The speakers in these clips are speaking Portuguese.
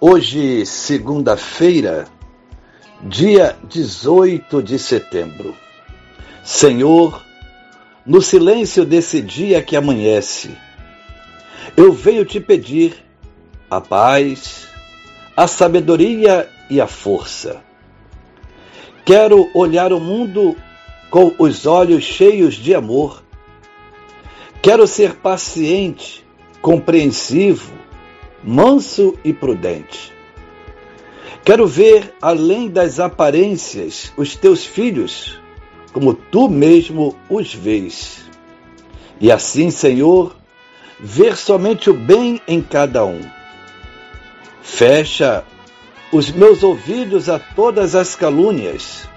Hoje, segunda-feira, dia 18 de setembro. Senhor, no silêncio desse dia que amanhece, eu venho te pedir a paz, a sabedoria e a força. Quero olhar o mundo com os olhos cheios de amor. Quero ser paciente, compreensivo, manso e prudente. Quero ver além das aparências os teus filhos, como tu mesmo os vês. E assim, Senhor, ver somente o bem em cada um. Fecha os meus ouvidos a todas as calúnias.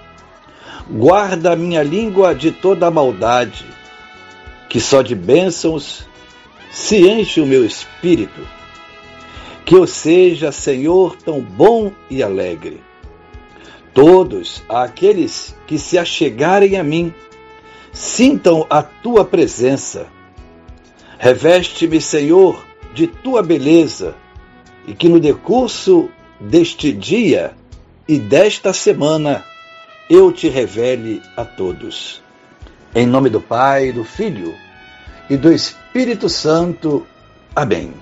Guarda a minha língua de toda a maldade, que só de bênçãos se enche o meu espírito que eu seja, Senhor, tão bom e alegre. Todos aqueles que se achegarem a mim, sintam a tua presença. Reveste-me, Senhor, de tua beleza, e que no decurso deste dia e desta semana eu te revele a todos. Em nome do Pai, do Filho e do Espírito Santo. Amém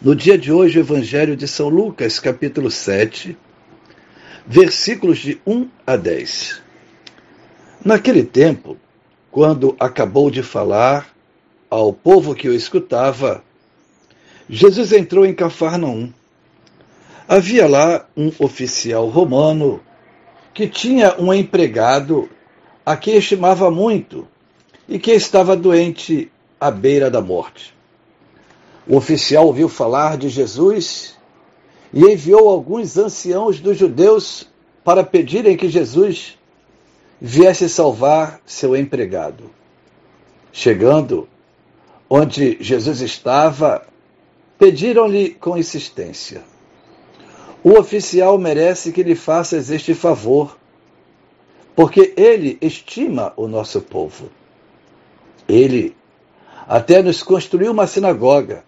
no dia de hoje, o Evangelho de São Lucas, capítulo 7, versículos de 1 a 10. Naquele tempo, quando acabou de falar ao povo que o escutava, Jesus entrou em Cafarnaum. Havia lá um oficial romano que tinha um empregado a quem estimava muito e que estava doente à beira da morte. O oficial ouviu falar de Jesus e enviou alguns anciãos dos judeus para pedirem que Jesus viesse salvar seu empregado. Chegando onde Jesus estava, pediram-lhe com insistência: O oficial merece que lhe faças este favor, porque ele estima o nosso povo. Ele até nos construiu uma sinagoga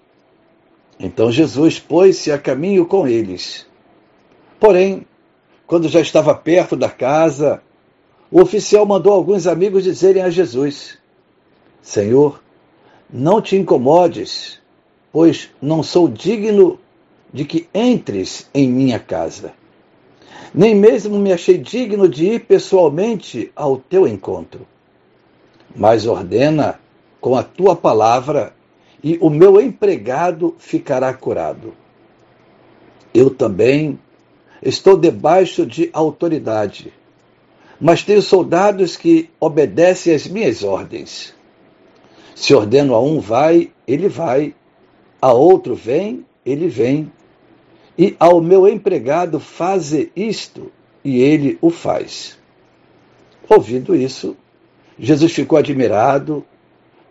então Jesus pôs-se a caminho com eles. Porém, quando já estava perto da casa, o oficial mandou alguns amigos dizerem a Jesus: Senhor, não te incomodes, pois não sou digno de que entres em minha casa. Nem mesmo me achei digno de ir pessoalmente ao teu encontro. Mas ordena com a tua palavra e o meu empregado ficará curado. Eu também estou debaixo de autoridade, mas tenho soldados que obedecem às minhas ordens. Se ordeno a um vai, ele vai, a outro vem, ele vem, e ao meu empregado faze isto, e ele o faz. Ouvindo isso, Jesus ficou admirado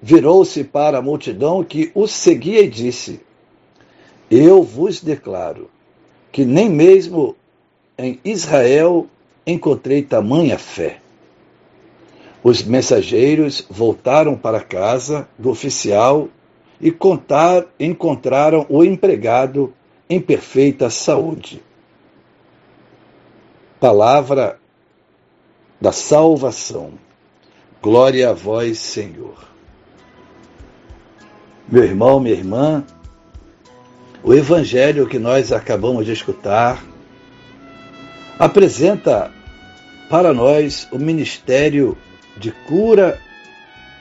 virou-se para a multidão que o seguia e disse: Eu vos declaro que nem mesmo em Israel encontrei tamanha fé. Os mensageiros voltaram para casa do oficial e contar, encontraram o empregado em perfeita saúde. Palavra da salvação. Glória a vós, Senhor. Meu irmão, minha irmã, o evangelho que nós acabamos de escutar apresenta para nós o ministério de cura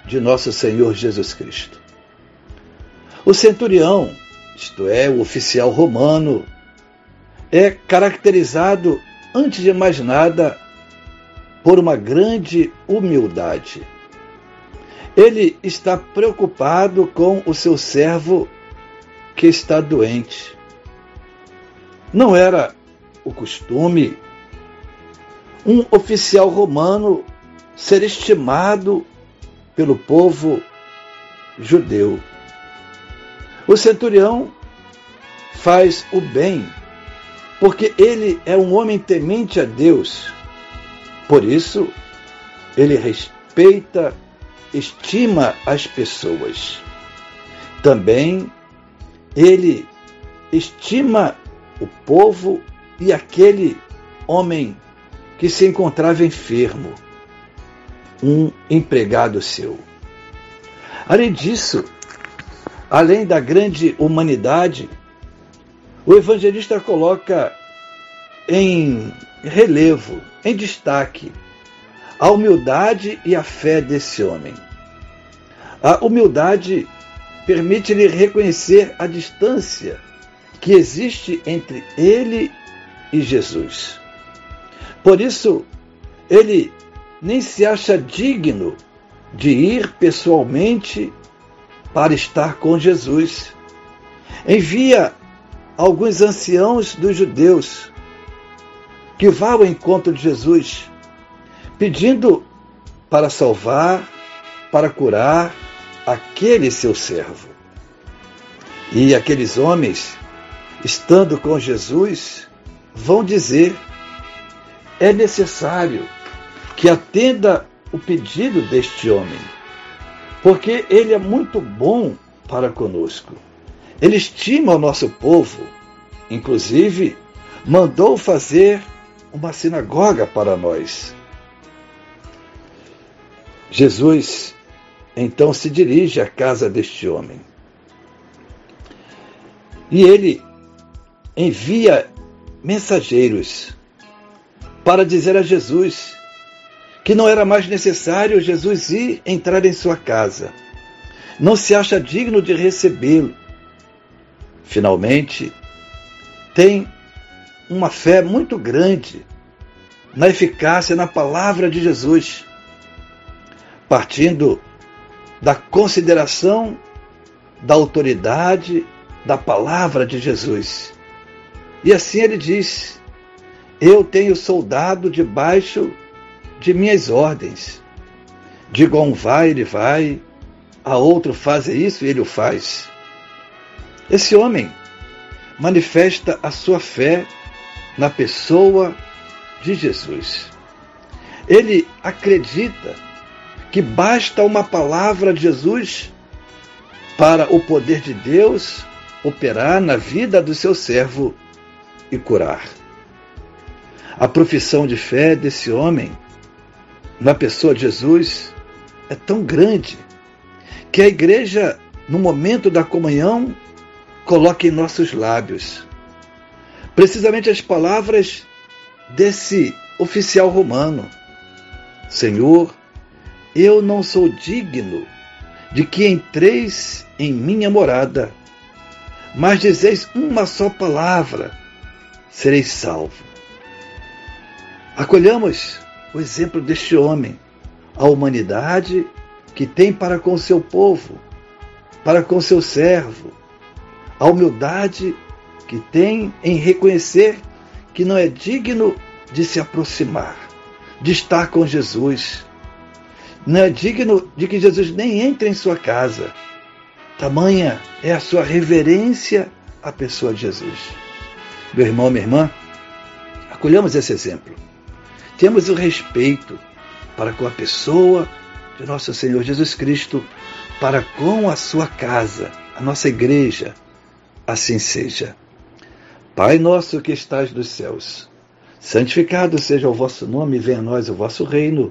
de nosso Senhor Jesus Cristo. O centurião, isto é, o oficial romano, é caracterizado, antes de mais nada, por uma grande humildade. Ele está preocupado com o seu servo que está doente. Não era o costume um oficial romano ser estimado pelo povo judeu. O centurião faz o bem, porque ele é um homem temente a Deus. Por isso, ele respeita, estima as pessoas. Também ele estima o povo e aquele homem que se encontrava enfermo, um empregado seu. Além disso, além da grande humanidade, o evangelista coloca em relevo, em destaque, a humildade e a fé desse homem. A humildade permite-lhe reconhecer a distância que existe entre ele e Jesus. Por isso, ele nem se acha digno de ir pessoalmente para estar com Jesus. Envia alguns anciãos dos judeus que vá ao encontro de Jesus, pedindo para salvar, para curar aquele seu servo. E aqueles homens, estando com Jesus, vão dizer é necessário que atenda o pedido deste homem, porque ele é muito bom para conosco. Ele estima o nosso povo, inclusive mandou fazer uma sinagoga para nós. Jesus então se dirige à casa deste homem. E ele envia mensageiros para dizer a Jesus que não era mais necessário Jesus ir entrar em sua casa. Não se acha digno de recebê-lo. Finalmente, tem uma fé muito grande na eficácia, na palavra de Jesus, partindo da consideração da autoridade da palavra de Jesus. E assim ele diz: eu tenho soldado debaixo de minhas ordens. Digo a um vai, ele vai, a outro faz isso e ele o faz. Esse homem manifesta a sua fé na pessoa de Jesus. Ele acredita que basta uma palavra de Jesus para o poder de Deus operar na vida do seu servo e curar. A profissão de fé desse homem, na pessoa de Jesus, é tão grande que a igreja, no momento da comunhão, coloca em nossos lábios precisamente as palavras desse oficial romano: Senhor, eu não sou digno de que entreis em minha morada, mas dizeis uma só palavra, sereis salvo. Acolhamos o exemplo deste homem, a humanidade que tem para com seu povo, para com seu servo, a humildade que tem em reconhecer que não é digno de se aproximar, de estar com Jesus. Não é digno de que Jesus nem entre em sua casa. Tamanha é a sua reverência à pessoa de Jesus. Meu irmão, minha irmã, Acolhamos esse exemplo. Temos o respeito para com a pessoa de nosso Senhor Jesus Cristo, para com a sua casa, a nossa igreja. Assim seja. Pai nosso que estás nos céus, santificado seja o vosso nome, venha a nós o vosso reino.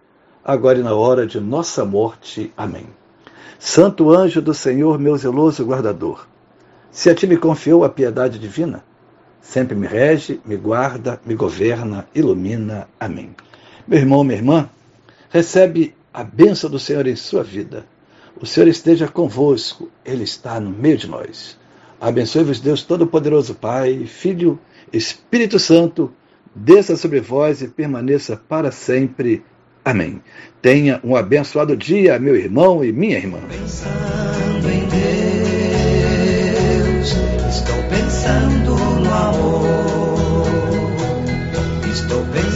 agora e na hora de nossa morte. Amém. Santo anjo do Senhor, meu zeloso guardador, se a ti me confiou a piedade divina, sempre me rege, me guarda, me governa, ilumina. Amém. Meu irmão, minha irmã, recebe a bênção do Senhor em sua vida. O Senhor esteja convosco, Ele está no meio de nós. Abençoe-vos, Deus Todo-Poderoso, Pai, Filho, Espírito Santo, desça sobre vós e permaneça para sempre. Amém. Tenha um abençoado dia, meu irmão e minha irmã. Pensando em Deus, estou pensando no amor. Estou pensando